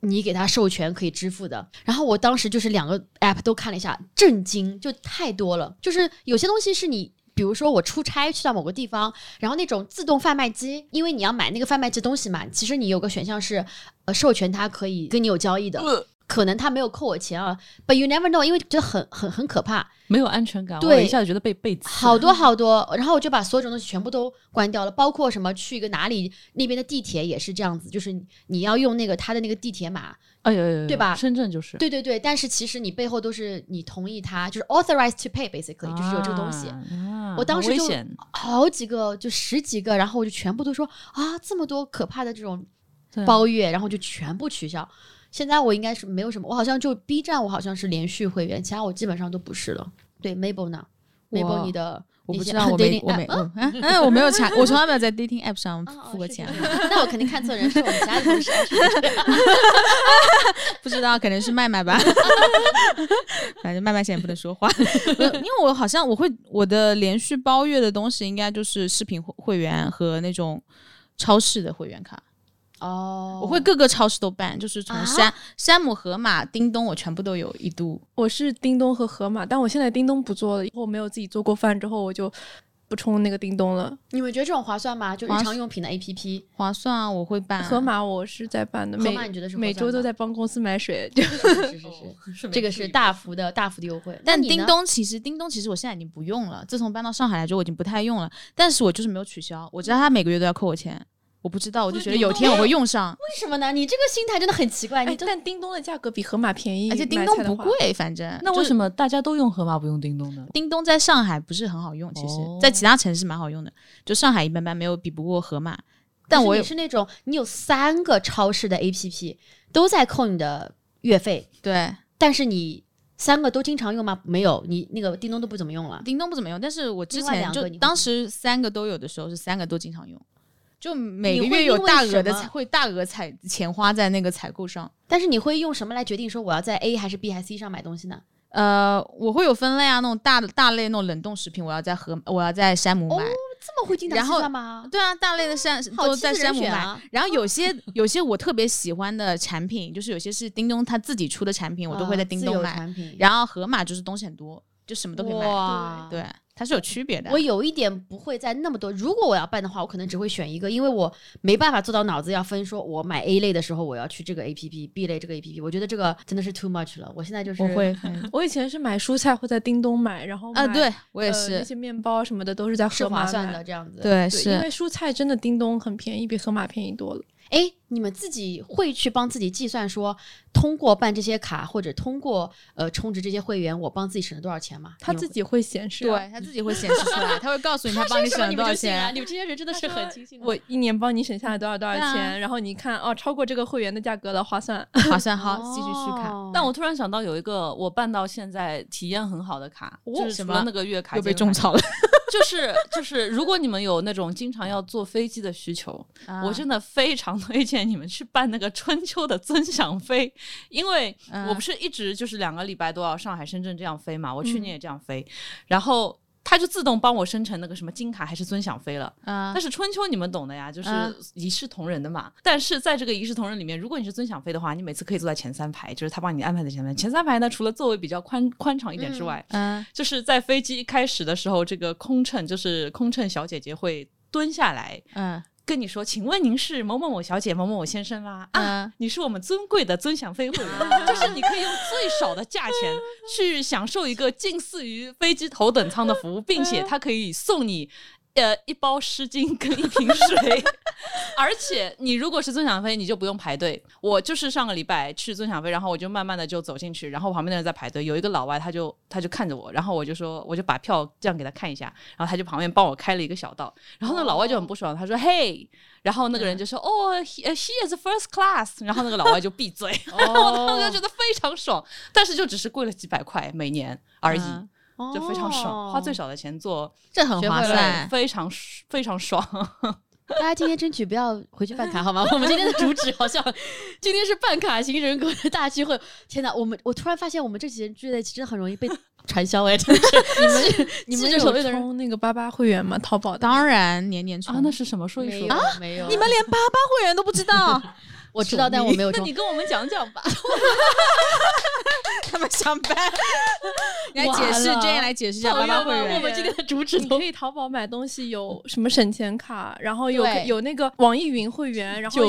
Speaker 1: 你给他授权可以支付的。然后我当时就是两个 app 都看了一下，震惊，就太多了。就是有些东西是你。比如说我出差去到某个地方，然后那种自动贩卖机，因为你要买那个贩卖机东西嘛，其实你有个选项是，呃，授权它可以跟你有交易的，
Speaker 3: 呃
Speaker 1: 可能他没有扣我钱啊，but you never know，因为觉得很很很可怕，
Speaker 3: 没有安全感，
Speaker 1: 对。
Speaker 3: 我一下子觉得被被刺。
Speaker 1: 好多好多，[LAUGHS] 然后我就把所有种东西全部都关掉了，包括什么去一个哪里那边的地铁也是这样子，就是你要用那个他的那个地铁码，
Speaker 3: 哎呦呦呦，
Speaker 1: 对吧？
Speaker 3: 深圳就是。
Speaker 1: 对对对，但是其实你背后都是你同意他，就是 authorized to pay basically，就是有这个东西。
Speaker 3: 啊
Speaker 1: 我当时就好几个，就十几个，然后我就全部都说啊，这么多可怕的这种包月，然后就全部取消。现在我应该是没有什么，我好像就 B 站，我好像是连续会员，其他我基本上都不是了。对，Mabel 呢？Mabel
Speaker 5: 我
Speaker 1: 你的
Speaker 5: 我不知道，我 [LAUGHS] 没我没嗯嗯我没有查，我从来没有在 [LAUGHS] dating app 上
Speaker 1: 哦
Speaker 5: 付过钱，
Speaker 1: 那我肯定看错人，是我们家的同事。[LAUGHS]
Speaker 5: 不知道可能是麦麦吧，反正麦麦现在不能说话，因为我好像我会我的连续包月的东西应该就是视频会会员和那种超市的会员卡。
Speaker 1: 哦
Speaker 5: 我会各个超市都办，就是从
Speaker 1: 啊
Speaker 5: 山、山姆、盒马、叮咚，我全部都有一度。
Speaker 4: 我是叮咚和盒马，但我现在叮咚不做了，以后没有自己做过饭之后，我就不充那个叮咚了。
Speaker 1: 你们觉得这种划算吗？就日常用品的 APP，
Speaker 5: 划算啊，我会办。
Speaker 4: 盒马我是在办的，每
Speaker 1: 盒马你觉得是划
Speaker 4: 每周都在帮公司买水，就 [LAUGHS] 是
Speaker 1: 是是是，这个是大幅的大幅的优惠。
Speaker 5: 但叮咚其实叮咚其实我现在已经不用了，自从搬到上海来之后我已经不太用了。但是我就是没有取消，我知道他每个月都要扣我钱，我不知道，我就觉得有天我会用上，
Speaker 1: 为什么呢？你这个心态真的很奇怪。你
Speaker 4: 哎，但叮咚的价格比盒马便宜，
Speaker 5: 而且叮咚不
Speaker 4: 贵。
Speaker 5: 反正
Speaker 3: 那为？什么大家都用盒马不用叮咚呢？
Speaker 5: 叮咚在上海不是很好用，其实、
Speaker 3: 哦
Speaker 5: 在其他城市蛮好用的，就上海一般般，没有比不过盒马。但我
Speaker 1: 也是那种你有三个超市的 APP 都在扣你的月费，
Speaker 5: 对
Speaker 1: 但是你三个都经常用吗？没有，你那个叮咚都不怎么用了。
Speaker 5: 叮咚不怎么用，但是我之前就当时三个都有的时候是三个都经常用，就每个月有大额的会大额采钱花在那个采购上。
Speaker 1: 但是你会用什么来决定说我要在 A 还是 B 还是 C 上买东西呢？
Speaker 5: 呃，我会有分类啊，那种大的大类那种冷冻食品，我要在和我要在山姆买。
Speaker 1: 这么会精打细
Speaker 5: 然后
Speaker 1: 算吗？
Speaker 5: 对啊，大类的山都在山姆买。
Speaker 1: 啊！
Speaker 5: 然后有 [LAUGHS] 些有些我特别喜欢的产品，就是有些是叮咚他自己出的产品，我都会在叮咚买。然后盒马就是东西很多，就什么都可以买。
Speaker 1: 哇，
Speaker 5: 对，它是有区别的。
Speaker 1: 我有一点不会在那么多。如果我要办的话，我可能只会选一个，因为我没办法做到脑子要分，说我买 A 类的时候我要去这个 A P P，B 类这个 A P P，我觉得这个真的是 too much 了。我现在就是
Speaker 5: 我会，嗯 [LAUGHS]
Speaker 4: 我以前是买蔬菜会在叮咚买，然后
Speaker 5: 啊，
Speaker 4: 买
Speaker 5: 对我也
Speaker 4: 呃
Speaker 5: 是
Speaker 4: 那，些面包什么的都是在
Speaker 1: 是
Speaker 4: 盒马
Speaker 1: 算的。这样子。，
Speaker 5: 对
Speaker 4: 是，因为。蔬菜真的叮咚很便宜，比盒马便宜多了。
Speaker 1: 哎，你们自己会去帮自己计算说，通过办这些卡或者通过呃充值这些会员，我帮自己省了多少钱吗？你们
Speaker 4: 它自己会显示、啊。
Speaker 5: 对，他自己会显示出来，[LAUGHS] 他会告诉你他帮你省了多少钱。
Speaker 1: 你们这些人真的是很清醒。
Speaker 4: 我一年帮你省下来多少多少钱，然后你看哦，超过这个会员的价格了，划算。
Speaker 5: 划算 [LAUGHS] 好，继续续看。
Speaker 1: 哦
Speaker 3: 但我突然想到有一个我办到现在体验很好的卡，就是
Speaker 5: 什么
Speaker 3: 除了那个月卡
Speaker 5: 又被种草了，[LAUGHS]
Speaker 3: 就是就是，如果你们有那种经常要坐飞机的需求，
Speaker 5: 啊
Speaker 3: 我真的非常推荐你们去办那个春秋的尊享飞，因为
Speaker 5: 嗯
Speaker 3: 我不是一直就是两个礼拜都要上海、深圳这样飞嘛，我去
Speaker 5: 嗯
Speaker 3: 年也这样飞，然后它就自动帮我生成那个什么金卡还是尊享飞了。
Speaker 5: 啊
Speaker 3: 但是春秋你们懂的呀，就是
Speaker 5: 嗯
Speaker 3: 一视同仁的嘛。但是在这个一视同仁里面，如果你是尊享飞的话，你每次可以坐在前三排，就是他帮你安排在前三排。前三排呢，除了座位比较宽宽敞一点之外，
Speaker 5: 嗯
Speaker 3: 就是在飞机一开始的时候，这个空乘就是空乘小姐姐会蹲下来
Speaker 5: 嗯
Speaker 3: 跟你说：“请问您是某某某小姐、某某某先生吗？”啊，
Speaker 5: 嗯
Speaker 3: 你是我们尊贵的尊享飞会员，[LAUGHS] 就是你可以用最少的价钱去享受一个近似于飞机头等舱的服务，并且它可以送你。呃，一包湿巾跟一瓶水，[LAUGHS] 而且你如果是尊享飞，你就不用排队。我就是上个礼拜去尊享飞，然后我就慢慢的就走进去，然后旁边的人在排队，有一个老外他就他就看着我，然后我就说我就把票这样给他看一下，然后他就旁边帮我开了一个小道，然后那个老外就很不爽，他说嘿，然后那个人就说哦，he uh, is first class，然后那个老外就闭嘴，[LAUGHS] 我当时觉得非常爽，但是就只是贵了几百块每年而已。
Speaker 5: 嗯
Speaker 3: 就非常爽，花最
Speaker 1: 少。
Speaker 3: 的钱做，
Speaker 5: 这很划算。
Speaker 3: 非常非常爽。[LAUGHS]
Speaker 1: 大家今天争取不要回去办卡好吗？我们今天的主旨好像今天是办卡型人格的大聚会。天哪，我们我突然发现我们这几人聚在一起真的很容易被传销哎，真的是
Speaker 4: 你们
Speaker 1: 记着手里
Speaker 4: 有
Speaker 1: 的
Speaker 4: 充那个八八会员吗？淘宝
Speaker 5: 当然年年充
Speaker 3: 啊，那是什么？说一说。
Speaker 1: 没有，
Speaker 5: 你们连八八会员都不知道，[LAUGHS]
Speaker 1: 我知道，但我没有充
Speaker 3: 那你。跟我们讲讲吧。
Speaker 5: 他们上班。[LAUGHS] 你来解释
Speaker 1: 完了
Speaker 5: ，Jane 来解释一下八八会
Speaker 1: 我。们今天的主旨都
Speaker 4: 你可以淘宝买东西，有什么省钱卡，然后有有那个网易云会员，然后有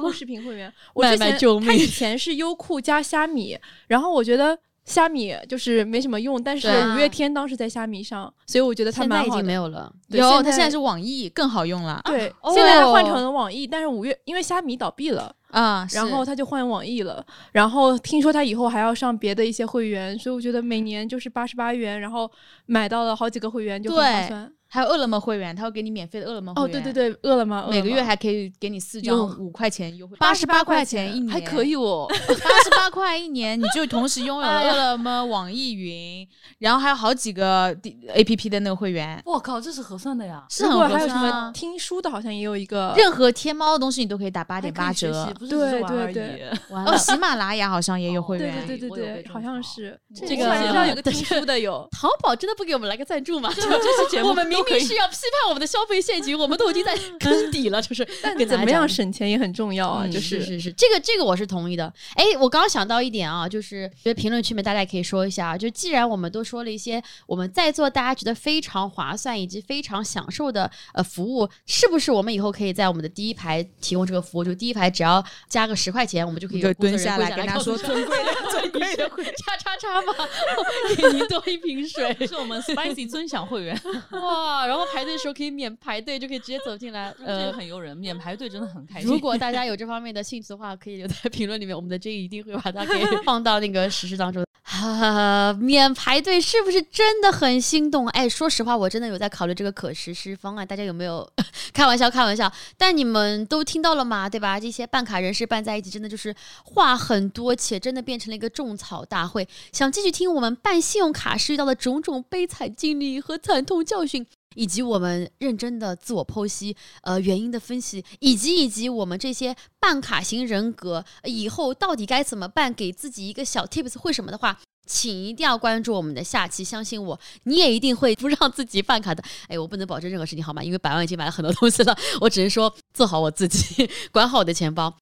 Speaker 4: 酷视频会员。我
Speaker 1: 麦
Speaker 4: 之前他以前是优酷加虾米，然后我觉得虾米就是没什么用，但是五月天当时在虾米上，所以我觉得它
Speaker 1: 现在已
Speaker 4: 蛮好的。
Speaker 1: 经没有了。
Speaker 5: 有，
Speaker 4: 对现在
Speaker 5: 它现在是网易更好用了
Speaker 4: 对，
Speaker 1: 哦
Speaker 4: 现在它换成了网易，但是五月因为虾米倒闭了，
Speaker 5: 啊。
Speaker 4: 然后他就换网易了。然后听说他以后还要上别的一些会员，所以我觉得每年就是八十八元，然后买到了好几个会员就很划算。
Speaker 5: 还有饿了么会员，他会给你免费的饿了么会
Speaker 4: 哦，
Speaker 5: 员。
Speaker 4: 对对对，饿了么
Speaker 5: 每个月还可以给你四张五块钱优惠，八十
Speaker 4: 88
Speaker 5: 块
Speaker 4: 块
Speaker 5: 钱一年，
Speaker 3: 还可以哦，[LAUGHS]
Speaker 5: 八十八块一年，你就同时拥有了饿了么、网易云，然后还有好几个 A P P 的那个会员，
Speaker 3: 我靠，这是合算的呀！
Speaker 5: 是很合
Speaker 4: 如果还有什
Speaker 5: 算啊
Speaker 4: 么。听书的，好像也有一个。
Speaker 5: 任何天猫的东西你都可以打八
Speaker 3: 八
Speaker 5: 点八折。
Speaker 3: 不是只是玩而已。
Speaker 4: 对对 [LAUGHS]
Speaker 5: 哦，
Speaker 1: 完了，
Speaker 5: 喜马拉雅好像也有会
Speaker 4: 对
Speaker 5: 员。
Speaker 4: 对对对对，好像是
Speaker 1: 这个
Speaker 4: 知道有个听书的有。[LAUGHS]
Speaker 1: 淘宝真的不给我们来个赞助吗？
Speaker 3: 这期节目
Speaker 1: 我们明
Speaker 3: 都可以
Speaker 1: 明是要批判我们的消费陷阱，我们都已经在 [LAUGHS] 坑底了，就是 [LAUGHS]
Speaker 4: 但怎么样省钱也很重要啊，
Speaker 3: 嗯
Speaker 4: 就是
Speaker 1: 是是，这个这个我是同意的。哎，我刚刚想到一点啊，就是觉得评论区里面大家也可以说一下啊，就既然我们都说了一些我们在座大家觉得非常划算以及非常享受的呃服务，是不是我们以后可以在我们的第一排提供这个服务？就第一排只要加个十块钱，我们就可以
Speaker 5: 蹲下来跟他说尊贵的 [LAUGHS] 尊贵的会员。
Speaker 1: 叉叉叉吧，[LAUGHS] 给您多一瓶水。
Speaker 3: 是我们 Spicy 尊享会员，
Speaker 1: 哇，然后排队的时候可以免排队，就可以直接走进来。
Speaker 3: 这个
Speaker 1: 呃，
Speaker 3: 很诱人，免排队真的很开心。
Speaker 1: 如果大家有这方面的兴趣的话，可以留在评论里面，我们的 J 一定会把它给 [LAUGHS] 放到那个实施当中。哈、免排队是不是真的很心动？哎，说实话，我真的有在考虑这个可实施方案，大家有没有？[LAUGHS] 开玩笑，开玩笑。但你们都听到了吗？对吧？这些办卡人士办在一起，真的就是话很多，且真的变成了一个种草大会。想继续听我们办信用卡时遇到的种种悲惨经历和惨痛教训，以及我们认真的自我剖析，呃，原因的分析，以及以及我们这些办卡型人格以后到底该怎么办，给自己一个小 tips 会什么的话。请一定要关注我们的下期，相信我，你也一定会不让自己办卡的。哎，我不能保证任何事情好吗？因为百万已经买了很多东西了，我只能说做好我自己，[LAUGHS] 管好我的钱包。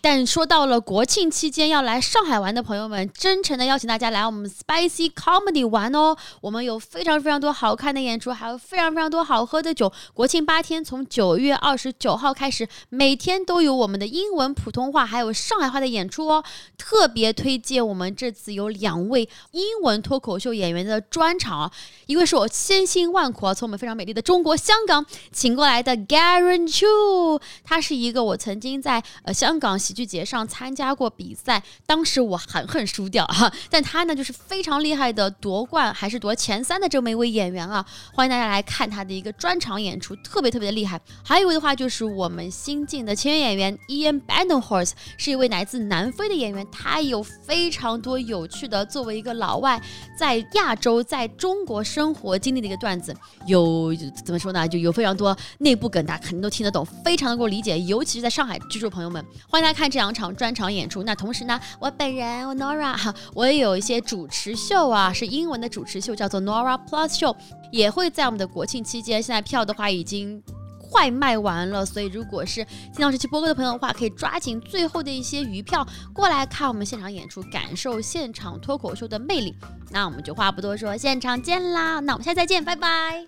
Speaker 1: 但说到了国庆期间要来上海玩的朋友们，真诚的邀请大家来我们 Spicy Comedy 玩哦。我们有非常非常多好看的演出，还有非常非常多好喝的酒。国庆八天，从九月二十九号开始，每天都有我们的英文、普通话还有上海话的演出哦。特别推荐我们这次有两位英文脱口秀演员的专场，一位是我千辛万苦啊从我们非常美丽的中国香港请过来的 Garen Chu，他是一个我曾经在呃香港喜剧节上参加过比赛，当时我狠狠输掉哈，[LAUGHS] 但他呢就是非常厉害的夺冠还是夺前三的这么一位演员啊，欢迎大家来看他的一个专场演出，特别特别的厉害。还有一位的话就是我们新晋的签约演员 Ian Bandenhorst，是一位来自南非的演员，他有非常多有趣的作为一个老外在亚洲在中国生活经历的一个段子，有怎么说呢？就有非常多内部梗，大家肯定都听得懂，非常能够理解，尤其是在上海居住朋友们，欢迎家看这两场专场演出。那同时呢，我本人我 Nora 哈，我也有一些主持秀啊，是英文的主持秀，叫做 Nora Plus Show，也会在我们的国庆期间。现在票的话已经。快卖完了，所以如果是听到这期播客的朋友的话，可以抓紧最后的一些余票过来看我们现场演出，感受现场脱口秀的魅力。那我们就话不多说，现场见啦！那我们下次再见，拜拜。